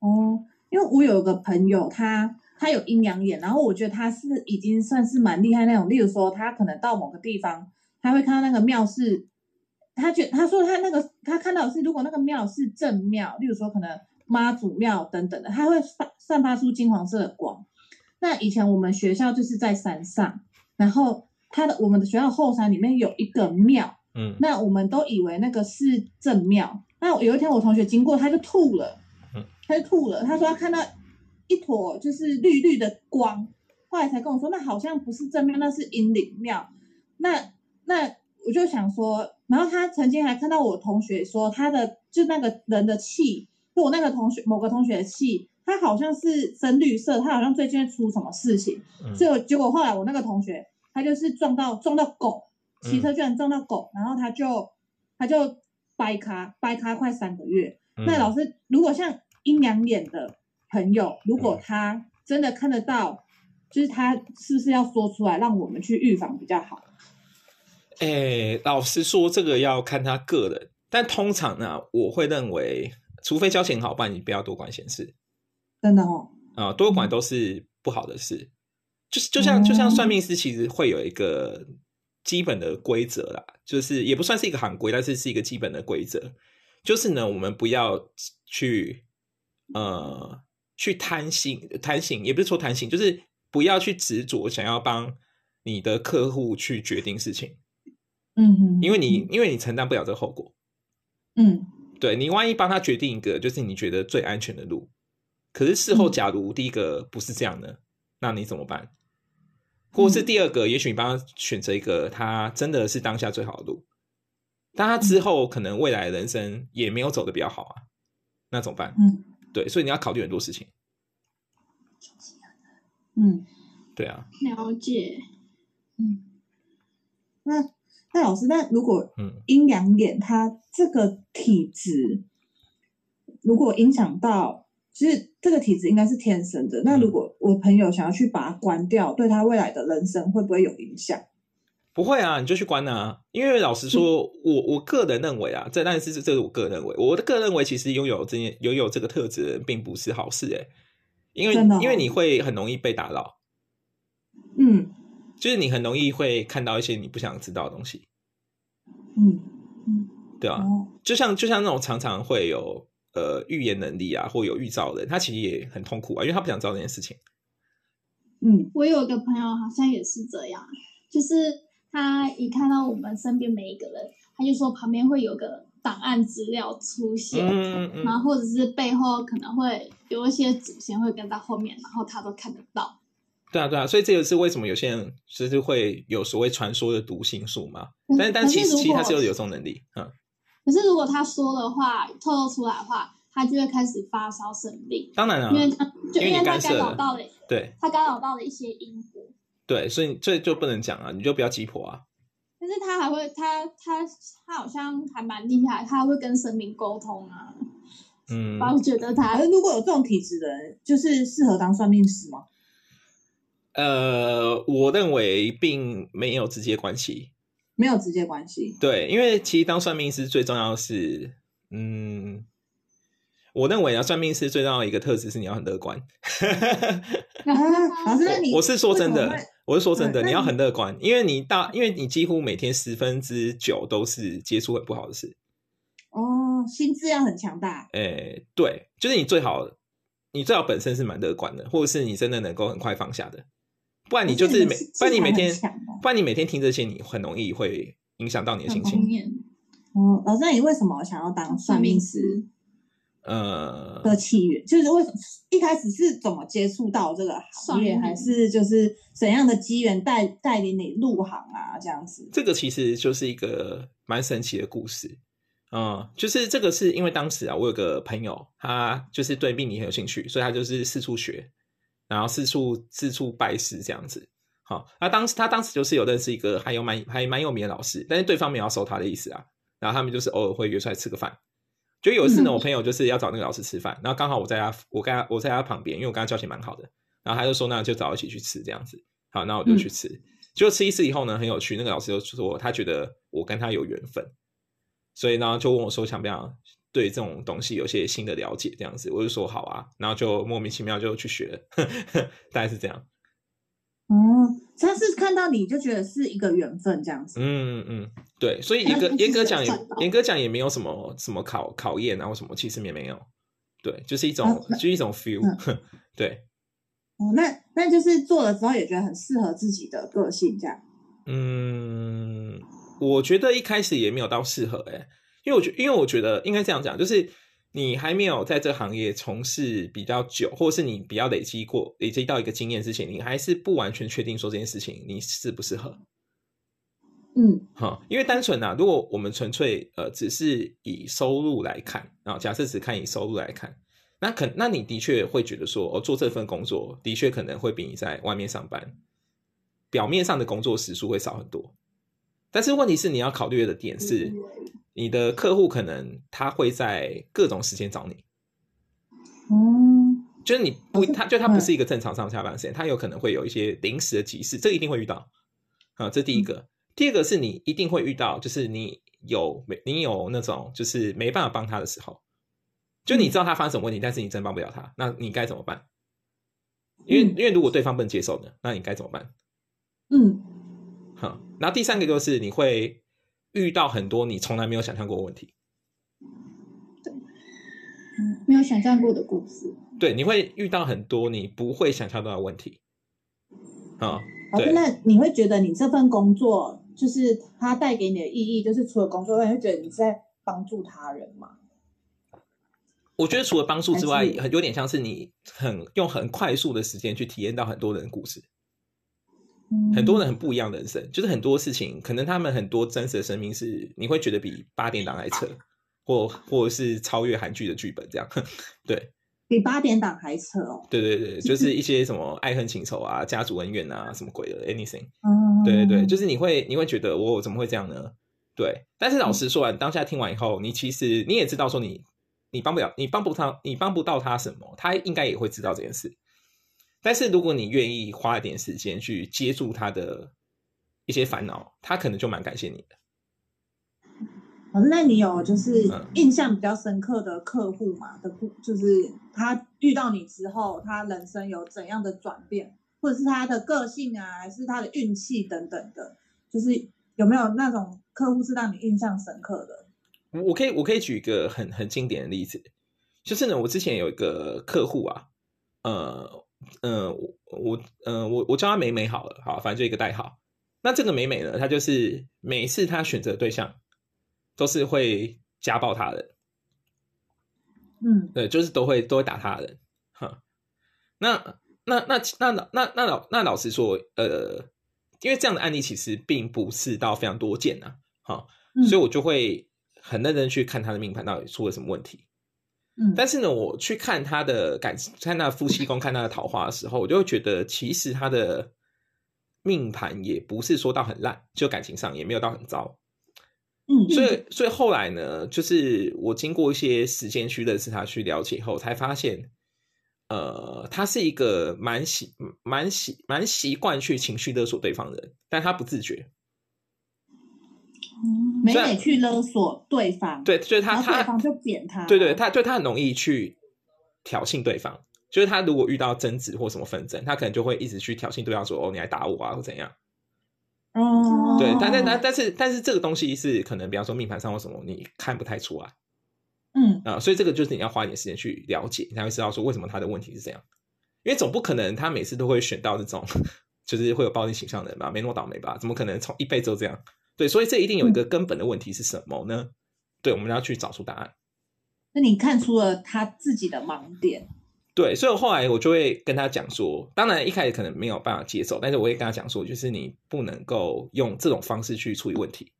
哦，因为我有个朋友他。他有阴阳眼，然后我觉得他是已经算是蛮厉害那种。例如说，他可能到某个地方，他会看到那个庙是，他觉他说他那个他看到是，如果那个庙是正庙，例如说可能妈祖庙等等的，他会发散发出金黄色的光。那以前我们学校就是在山上，然后他的我们的学校后山里面有一个庙，嗯，那我们都以为那个是正庙。那有一天我同学经过，他就吐了，嗯，他就吐了，他说他看到。一坨就是绿绿的光，后来才跟我说，那好像不是正庙，那是阴灵庙。那那我就想说，然后他曾经还看到我同学说，他的就那个人的气，就我那个同学某个同学的气，他好像是深绿色，他好像最近出什么事情。所以结果后来我那个同学，他就是撞到撞到狗，骑车居然撞到狗，然后他就他就掰咖掰咖快三个月。那老师如果像阴阳眼的。朋友，如果他真的看得到，就是他是不是要说出来，让我们去预防比较好？
哎，老实说，这个要看他个人，但通常呢，我会认为，除非交情好，不然你不要多管闲事。
真的哦，
啊，多管都是不好的事。就是就像就像算命师，其实会有一个基本的规则啦，就是也不算是一个行规，但是是一个基本的规则，就是呢，我们不要去呃。去贪心，贪心也不是说贪心，就是不要去执着想要帮你的客户去决定事情。
嗯，
因为你因为你承担不了这个后果。
嗯，
对你万一帮他决定一个就是你觉得最安全的路，可是事后假如第一个不是这样的，那你怎么办？或是第二个，也许你帮他选择一个他真的是当下最好的路，但他之后可能未来人生也没有走的比较好啊，那怎么办？
嗯。
对，所以你要考虑很多事情。
嗯，
对啊，
了解。
嗯，那那老师，那如果嗯阴阳眼它这个体质，如果影响到，其实这个体质应该是天生的。那如果我朋友想要去把它关掉，对他未来的人生会不会有影响？
不会啊，你就去关啊！因为老实说，我我个人认为啊，这但是这是我个人认为，我的个人认为，其实拥有这件拥有这个特质的人，并不是好事诶。因为因为你会很容易被打扰，
嗯，
就是你很容易会看到一些你不想知道的东西，
嗯嗯，
对啊，就像就像那种常常会有呃预言能力啊，或有预兆的人，他其实也很痛苦啊，因为他不想知道这件事情。
嗯，我有一个朋友好像也是这样，就是。他一看到我们身边每一个人，他就说旁边会有个档案资料出现，嗯嗯然后或者是背后可能会有一些祖先会跟在后面，然后他都看得到。
对啊，对啊，所以这就是为什么有些人其实会有所谓传说的读心术嘛？但但其实其实他是有有这种能力，嗯。
可是如果他说的话透露出来的话，他就会开始发烧生病。
当然了，
因为他就因为他干扰到了，
对，
他干扰到了一些因果。
对，所以这就不能讲啊，你就不要急婆啊。
但是他还会，他他他好像还蛮厉害，他会跟神明沟通啊。
嗯，
我觉得他，
如果有这种体质的人，就是适合当算命师吗？
呃，我认为并没有直接关系，
没有直接关系。
对，因为其实当算命师最重要是，嗯，我认为啊，算命师最重要的一个特质是你要很乐观。[LAUGHS]
老师，你
我是说真的，我是说真的，你要很乐观，因为你大，因为你几乎每天十分之九都是接触很不好的事。
哦，心智要很强大。
诶，对，就是你最好，你最好本身是蛮乐观的，或者是你真的能够很快放下的，不然你就是每，不然你每天，不然你每天听这些，你很容易会影响到你的心情。
哦，老师，你为什么想要当算命师？
呃，
的起源就是为什么一开始是怎么接触到这个行业，还是就是怎样的机缘带带领你入行啊？这样子，
这个其实就是一个蛮神奇的故事嗯。就是这个是因为当时啊，我有个朋友，他就是对命理很有兴趣，所以他就是四处学，然后四处四处拜师这样子。好，那当时他当时就是有认识一个还有蛮还蛮有名的老师，但是对方没有收他的意思啊。然后他们就是偶尔会约出来吃个饭。就有一次呢，我朋友就是要找那个老师吃饭，然后刚好我在他，我跟他，我在他旁边，因为我跟他交情蛮好的，然后他就说，那就找一起去吃这样子。好，那我就去吃。就吃一次以后呢，很有趣，那个老师就说他觉得我跟他有缘分，所以呢就问我说想不想对这种东西有些新的了解这样子。我就说好啊，然后就莫名其妙就去学，[LAUGHS] 大概是这样。
哦，他是看到你就觉得是一个缘分这样子。
嗯嗯，对，所以严格严格讲也严格讲也没有什么什么考考验啊或什么，其实也没有。对，就是一种就是一种 feel。对。
哦，那那就是做了之后也觉得很适合自己的个性这样。
嗯，我觉得一开始也没有到适合哎，因为我觉因为我觉得应该这样讲，就是。你还没有在这行业从事比较久，或者是你比较累积过、累积到一个经验之前，你还是不完全确定说这件事情你适不适合。
嗯，
好，因为单纯啊，如果我们纯粹呃只是以收入来看啊，假设只看以收入来看，那可那你的确会觉得说，哦做这份工作的确可能会比你在外面上班表面上的工作时数会少很多。但是问题是，你要考虑的点是。你的客户可能他会在各种时间找你，
嗯，
就是你不，他就他不是一个正常上下班时间，他有可能会有一些临时的急事，这一定会遇到啊。这第一个，第二个是你一定会遇到，就是你有没你有那种就是没办法帮他的时候，就你知道他发生什么问题，但是你真帮不了他，那你该怎么办？因为因为如果对方不能接受呢，那你该怎么办？
嗯，
好，然后第三个就是你会。遇到很多你从来没有想象过的问题，
没有想象过的故事。
对，你会遇到很多你不会想象到的问题。啊，对。
那你会觉得你这份工作就是它带给你的意义，就是除了工作，你会觉得你在帮助他人吗？
我觉得除了帮助之外，很有点像是你很用很快速的时间去体验到很多人的故事。很多人很不一样的人生，就是很多事情，可能他们很多真实的生命是你会觉得比八点档还扯，或或者是超越韩剧的剧本这样。[LAUGHS] 对，
比八点档还扯哦。
对对对，[LAUGHS] 就是一些什么爱恨情仇啊、家族恩怨啊，什么鬼的 anything。嗯，对对对，就是你会你会觉得我怎么会这样呢？对，但是老实说，完，当下听完以后，你其实你也知道说你你帮不了，你帮不他，你帮不到他什么，他应该也会知道这件事。但是如果你愿意花一点时间去接住他的一些烦恼，他可能就蛮感谢你的。
那你有就是印象比较深刻的客户嘛？的故就是他遇到你之后，他人生有怎样的转变，或者是他的个性啊，还是他的运气等等的，就是有没有那种客户是让你印象深刻的？
我我可以我可以举一个很很经典的例子，就是呢，我之前有一个客户啊，呃。嗯，我我嗯我我叫她美美好了，好，反正就一个代号。那这个美美呢，她就是每次她选择对象都是会家暴她的，
嗯，
对，就是都会都会打她的，哈。那那那那那那老那老实说，呃，因为这样的案例其实并不是到非常多见呐，好，所以我就会很认真去看她的命盘到底出了什么问题。
嗯，
但是呢，我去看他的感，看他夫妻宫，看他的桃花的时候，我就会觉得，其实他的命盘也不是说到很烂，就感情上也没有到很糟。
嗯，
所以，所以后来呢，就是我经过一些时间去认识他，去了解后，才发现，呃，他是一个蛮习、蛮习、蛮习惯去情绪勒索对方的人，但他不自觉。
每每去勒索对方，
对，就是他他
对方就扁他，
对对，他对他很容易去挑衅对方。就是他如果遇到争执或什么纷争，他可能就会一直去挑衅对方，说：“哦，你来打我啊，或怎样。”
哦，
对，但但但但是但是这个东西是可能，比方说命盘上或什么，你看不太出来。
嗯
啊，所以这个就是你要花一点时间去了解，你才会知道说为什么他的问题是这样。因为总不可能他每次都会选到这种 [LAUGHS] 就是会有暴力倾向的人吧？没那么倒霉吧？怎么可能从一辈子都这样？对，所以这一定有一个根本的问题是什么呢？对，我们要去找出答案。
那你看出了他自己的盲点。
对，所以后来我就会跟他讲说，当然一开始可能没有办法接受，但是我会跟他讲说，就是你不能够用这种方式去处理问题。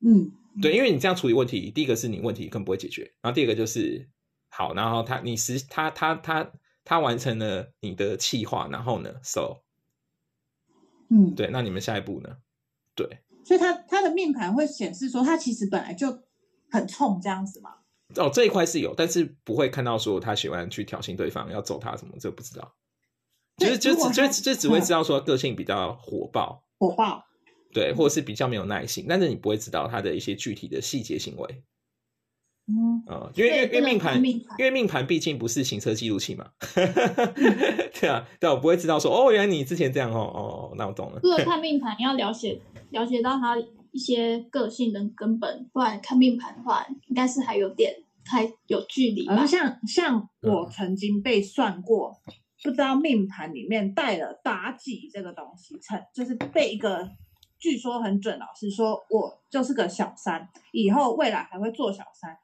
嗯，
对，因为你这样处理问题，第一个是你问题更不会解决，然后第二个就是好，然后他你实他他他他完成了你的计划，然后呢，so，
嗯，
对，那你们下一步呢？对，
所以他他的命盘会显示说，他其实本来就很冲这样子嘛。
哦，这一块是有，但是不会看到说他喜欢去挑衅对方，要揍他什么，这不知道。就是就只就就只会知道说个性比较火爆，
火爆，
对，或者是比较没有耐心，但是你不会知道他的一些具体的细节行为。
嗯，
呃，因为因为因为命盘，
因
为命盘毕竟不是行车记录器嘛，[LAUGHS] 对啊，对，我不会知道说哦，原来你之前这样哦哦，那我懂了。
除 [LAUGHS] 了看命盘，你要了解了解到他一些个性的根本，不然看命盘的话，应该是还有点太有距离吧。
而像像我曾经被算过，不知道命盘里面带了妲己这个东西，成就是被一个据说很准老师说我就是个小三，以后未来还会做小三。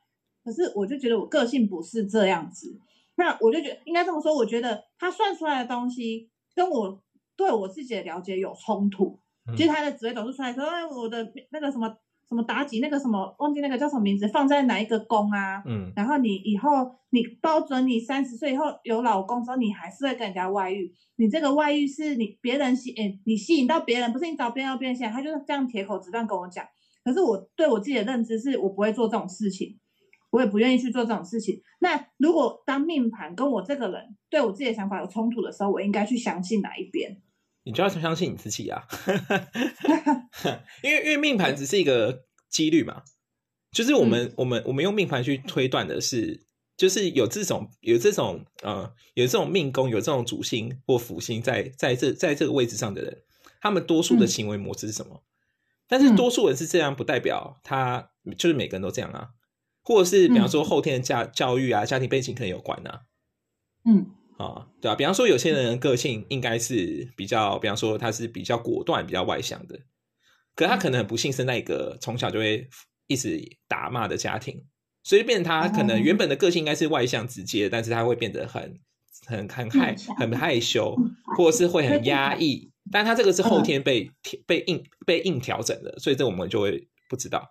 可是我就觉得我个性不是这样子，那我就觉得应该这么说，我觉得他算出来的东西跟我对我自己的了解有冲突。其实他的紫微斗数出来说，哎，我的那个什么什么妲己，那个什么忘记那个叫什么名字，放在哪一个宫啊？
嗯，
然后你以后你包准你三十岁以后有老公之后，你还是会跟人家外遇。你这个外遇是你别人吸，哎，你吸引到别人，不是你找别人要别人吸引，他就是这样铁口直断跟我讲。可是我对我自己的认知是我不会做这种事情，我也不愿意去做这种事情。那如果当命盘跟我这个人对我自己的想法有冲突的时候，我应该去相信哪一边？
你就要相信你自己啊，[LAUGHS] 因为因为命盘只是一个几率嘛，就是我们、我们我们用命盘去推断的是，就是有这种有这种呃有这种命宫有这种主星或辅星在在这在这个位置上的人，他们多数的行为模式是什么？但是多数人是这样，不代表他就是每个人都这样啊，或者是比方说后天的教教育啊、家庭背景可能有关啊，
嗯。
啊，对啊，比方说有些人个性应该是比较，比方说他是比较果断、比较外向的，可他可能很不幸生在一个从小就会一直打骂的家庭，所以变成他可能原本的个性应该是外向直接，但是他会变得很很很害很害羞，或者是会很压抑，但他这个是后天被被硬被硬调整的，所以这我们就会不知道。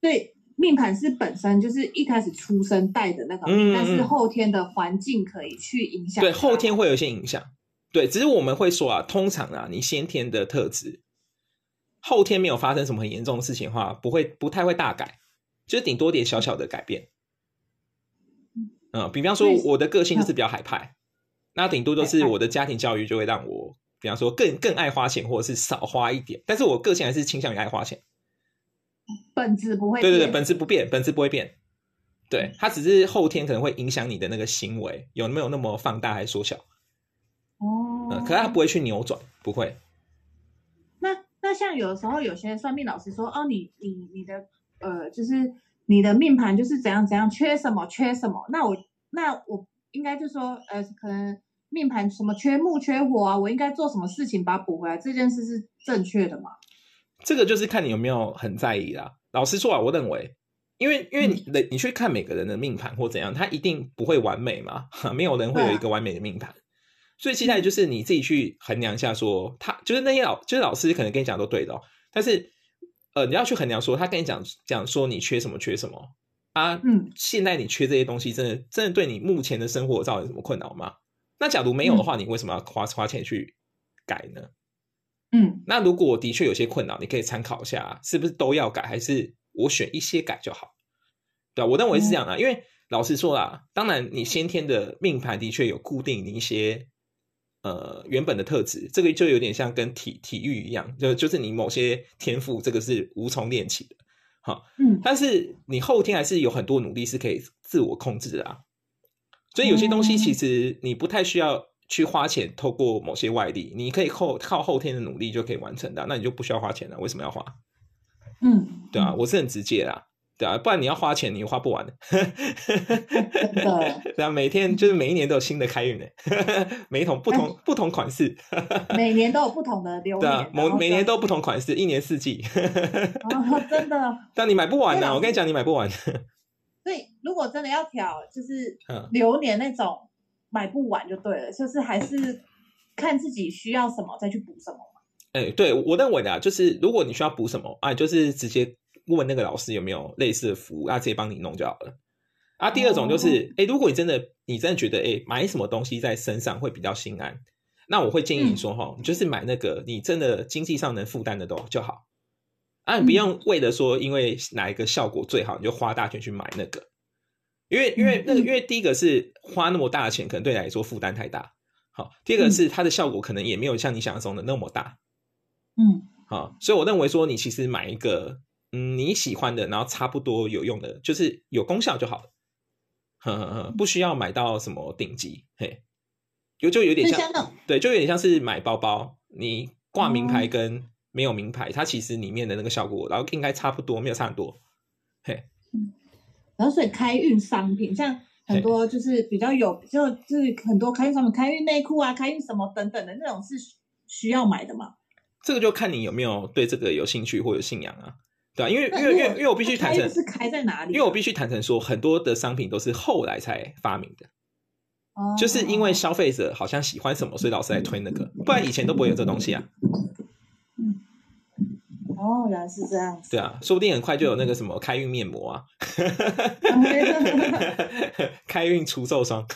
对。命盘是本身就是一开始出生带的那个，但是后天的环境可以去影响。
对，后天会有一些影响。对，只是我们会说啊，通常啊，你先天的特质，后天没有发生什么很严重的事情的话，不会不太会大改，就是顶多点小小的改变。嗯，比方说我的个性就是比较海派，那顶多就是我的家庭教育就会让我，比方说更更爱花钱，或者是少花一点，但是我个性还是倾向于爱花钱。
本质不会
对对对，本质不变，本质不会变。对，它只是后天可能会影响你的那个行为有没有那么放大还是缩小。
哦，
嗯，可是它不会去扭转，不会。
那那像有时候有些算命老师说，哦，你你你的呃，就是你的命盘就是怎样怎样，缺什么缺什么。那我那我应该就说，呃，可能命盘什么缺木缺火啊，我应该做什么事情把它补回来？这件事是正确的吗？
这个就是看你有没有很在意啦。老实说啊，我认为，因为因为你的你去看每个人的命盘或怎样，他一定不会完美嘛，没有人会有一个完美的命盘。所以接下来就是你自己去衡量一下，说他就是那些老就是老师可能跟你讲都对的，但是呃你要去衡量说他跟你讲讲说你缺什么缺什么啊，
嗯，
现在你缺这些东西，真的真的对你目前的生活造成什么困扰吗？那假如没有的话，你为什么要花花钱去改呢？
嗯，
那如果我的确有些困扰，你可以参考一下，是不是都要改，还是我选一些改就好？对我认为是这样的，因为老实说啦，当然你先天的命盘的确有固定你一些呃原本的特质，这个就有点像跟体体育一样，就就是你某些天赋，这个是无从练起的，好，
嗯，
但是你后天还是有很多努力是可以自我控制的啊，所以有些东西其实你不太需要去花钱，透过某些外力，你可以后靠后天的努力就可以完成的，那你就不需要花钱了，为什么要花？
嗯，
对啊，我是很直接啦。对啊，不然你要花钱，你花不完的。[LAUGHS] 对啊，每天就是每一年都有新的开运的，每一桶不同不同款式，
每年都有不同的 [LAUGHS] 流
对啊，每每年都不同款式，一年四季。
哦，真的。
但你买不完呢，我跟你讲，你买不完。
所以如果真的要挑，就是流年那种买不完就对了，就是还是看自己需要什么再去补什么嘛。
哎，对我认为的，就是如果你需要补什么啊，就是直接。问那个老师有没有类似的服务，啊，直接帮你弄就好了。啊，第二种就是，哎，如果你真的你真的觉得，哎，买什么东西在身上会比较心安，那我会建议你说，哈，就是买那个你真的经济上能负担的都就好。啊，你不用为了说，因为哪一个效果最好，你就花大钱去买那个。因为，因为那个，因为第一个是花那么大的钱，可能对你来说负担太大。好，第二个是它的效果可能也没有像你想象中的那么大。
嗯，
好，所以我认为说，你其实买一个。嗯，你喜欢的，然后差不多有用的，就是有功效就好了。呵呵呵，不需要买到什么顶级，嘿，就就有点像，对，就有点像是买包包，你挂名牌跟没有名牌，它其实里面的那个效果，然后应该差不多，没有差很多，嘿。
然后所以开运商品，像很多就是比较有，就就是很多开运商品，开运内裤啊，开运什么等等的那种是需要买的嘛？
这个就看你有没有对这个有兴趣或者信仰啊。对啊，因为因为因为因为我必须坦诚
是开在哪里？
因为我必须坦诚说，很多的商品都是后来才发明的，
哦，
就是因为消费者好像喜欢什么，所以老师来推那个，不然以前都不会有这东西啊。
嗯，哦，原来是这样子。
对啊，说不定很快就有那个什么开运面膜啊，[LAUGHS] 开运除皱霜。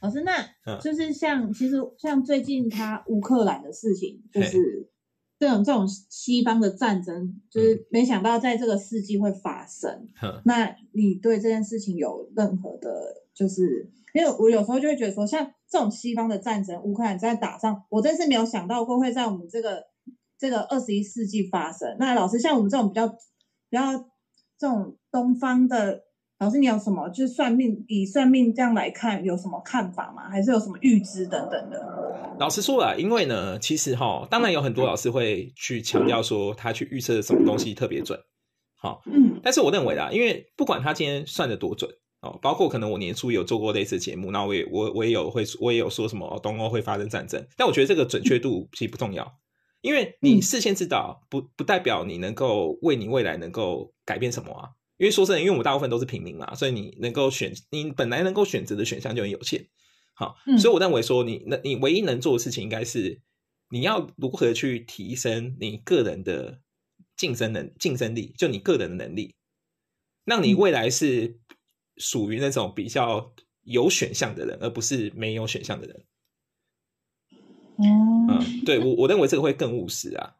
老师，那就是像其实像最近他乌克兰的事情，就是。这种这种西方的战争，就是没想到在这个世纪会发生。那你对这件事情有任何的，就是因为我有时候就会觉得说，像这种西方的战争，乌克兰在打仗，我真是没有想到过会在我们这个这个二十一世纪发生。那老师，像我们这种比较比较这种东方的。老师，你有什么就是算命以算命这样来看，有什么看法吗？还是有什么预知等等的？
老实说了，因为呢，其实哈，当然有很多老师会去强调说他去预测什么东西特别准，好，
嗯，
但是我认为啦，因为不管他今天算的多准哦，包括可能我年初有做过类似节目，那我也我我也有会我也有说什么东欧会发生战争，但我觉得这个准确度其实不重要，因为你事先知道不不代表你能够为你未来能够改变什么啊。因为说真的，因为我们大部分都是平民嘛，所以你能够选，你本来能够选择的选项就很有限。好，所以我认为说，你那你唯一能做的事情，应该是你要如何去提升你个人的竞争能竞争力，就你个人的能力，让你未来是属于那种比较有选项的人，而不是没有选项的人。嗯，对我我认为这个会更务实啊。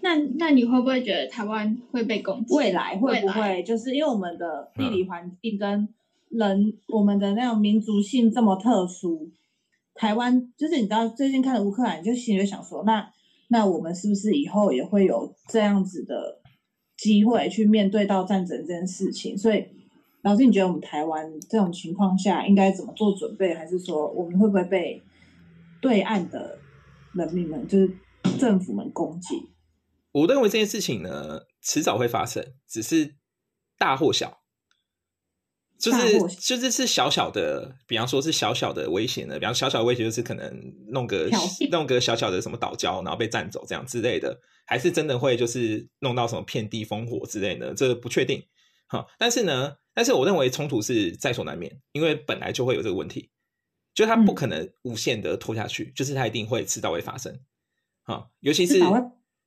那那你会不会觉得台湾会被攻击？
未来会不会就是因为我们的地理环境跟人，我们的那种民族性这么特殊？台湾就是你知道最近看了乌克兰，就心里想说，那那我们是不是以后也会有这样子的机会去面对到战争这件事情？所以老师，你觉得我们台湾这种情况下应该怎么做准备？还是说我们会不会被对岸的人民们，就是政府们攻击？
我认为这件事情呢，迟早会发生，只是大或小，就是就是是小小的，比方说是小小的危险的，比方小小的威胁就是可能弄个 [LAUGHS] 弄个小小的什么岛礁，然后被占走这样之类的，还是真的会就是弄到什么遍地烽火之类的，这不确定。好，但是呢，但是我认为冲突是在所难免，因为本来就会有这个问题，就它不可能无限的拖下去，就是它一定会迟早会发生。好，尤其是。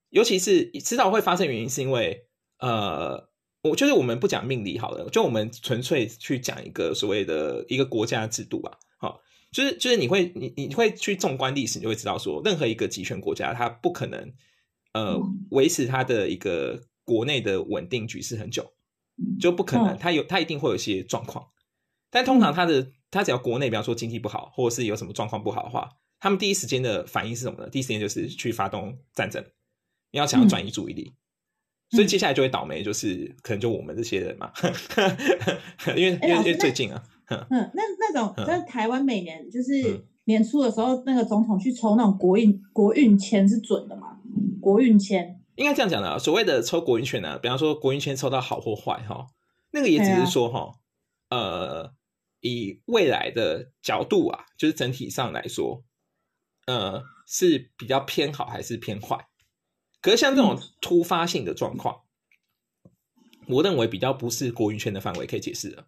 尤其是迟早会发生原因，是因为呃，我就是我们不讲命理好了，就我们纯粹去讲一个所谓的一个国家制度吧。好，就是就是你会你你会去纵观历史，你就会知道说，任何一个集权国家，它不可能呃维持它的一个国内的稳定局势很久，就不可能，它有它一定会有一些状况。但通常他的他只要国内，比方说经济不好，或者是有什么状况不好的话，他们第一时间的反应是什么呢？第一时间就是去发动战争，你要想要转移注意力，所以接下来就会倒霉，就是可能就我们这些人嘛，[LAUGHS] 因为因为因为最近啊，
嗯，那那种在台湾每年就是年初的时候，那个总统去抽那种国运国运签是准的吗？国运签
应该这样讲的，所谓的抽国运券呢，比方说国运圈抽到好或坏哈，那个也只是说哈，呃。以未来的角度啊，就是整体上来说，呃，是比较偏好还是偏坏？可是像这种突发性的状况，我认为比较不是国运圈的范围可以解释的。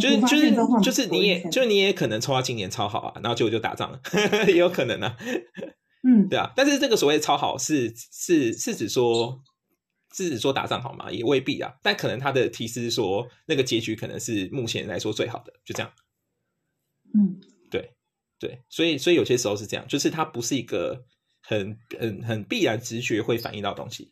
就是就是就是你也就你也可能抽到今年超好啊，然后结果就打仗了，[LAUGHS] 也有可能啊。
嗯，
对啊。但是这个所谓超好是是是指说。是指说打仗好吗？也未必啊，但可能他的提示说那个结局可能是目前来说最好的，就这样。
嗯，
对对，所以所以有些时候是这样，就是它不是一个很很很必然直觉会反映到东西。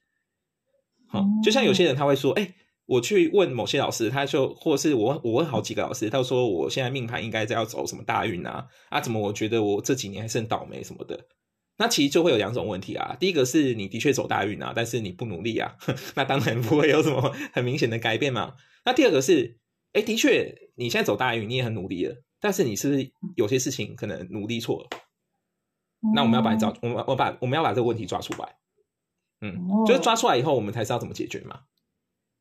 好，就像有些人他会说，哎，我去问某些老师，他就或者是我我问好几个老师，他说我现在命盘应该在要走什么大运啊啊？怎么我觉得我这几年还是很倒霉什么的？那其实就会有两种问题啊，第一个是你的确走大运啊，但是你不努力啊，[LAUGHS] 那当然不会有什么很明显的改变嘛。那第二个是，哎，的确你现在走大运，你也很努力了，但是你是不是有些事情可能努力错了？那我们要把你找，我们我把我们要把这个问题抓出来，嗯，就是抓出来以后，我们才知道怎么解决嘛。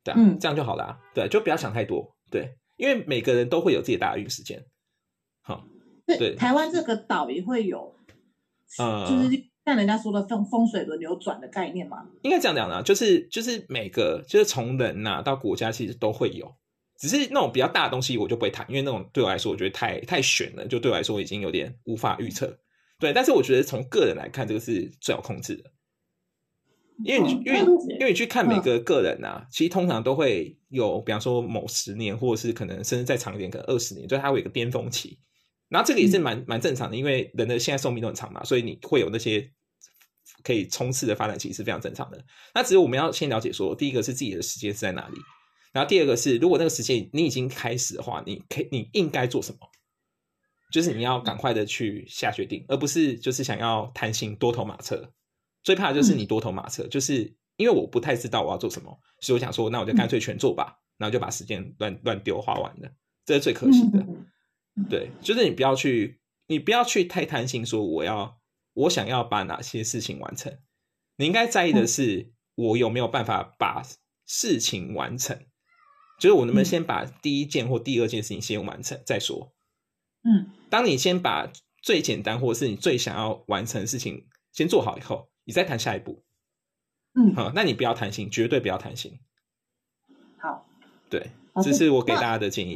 对啊，这样就好了。啊对，就不要想太多。对，因为每个人都会有自己的大运时间。好，对，
台湾这个岛也会有。呃，就是像人家说的风风水轮流转的概念嘛，
应该这样讲的，就是就是每个就是从人呐到国家其实都会有，只是那种比较大的东西我就不会谈，因为那种对我来说我觉得太太悬了，就对我来说已经有点无法预测。对，但是我觉得从个人来看，这个是最好控制的，因为你因为因为你去看每个个人呐，其实通常都会有，比方说某十年，或者是可能甚至再长一点，可能二十年，就它会有一个巅峰期。然后这个也是蛮蛮正常的，因为人的现在寿命都很长嘛，所以你会有那些可以冲刺的发展期是非常正常的。那只是我们要先了解说，第一个是自己的时间是在哪里，然后第二个是如果那个时间你已经开始的话，你可你应该做什么？就是你要赶快的去下决定，而不是就是想要贪心多头马车。最怕的就是你多头马车，就是因为我不太知道我要做什么，所以我想说，那我就干脆全做吧，然后就把时间乱乱丢花完了，这是最可惜的。对，就是你不要去，你不要去太贪心，说我要，我想要把哪些事情完成。你应该在意的是，我有没有办法把事情完成，就是我能不能先把第一件或第二件事情先完成再说。
嗯，
当你先把最简单或者是你最想要完成的事情先做好以后，你再谈下一步。
嗯，
好，那你不要贪心，绝对不要贪心。
好，
对，这是我给大家的建议。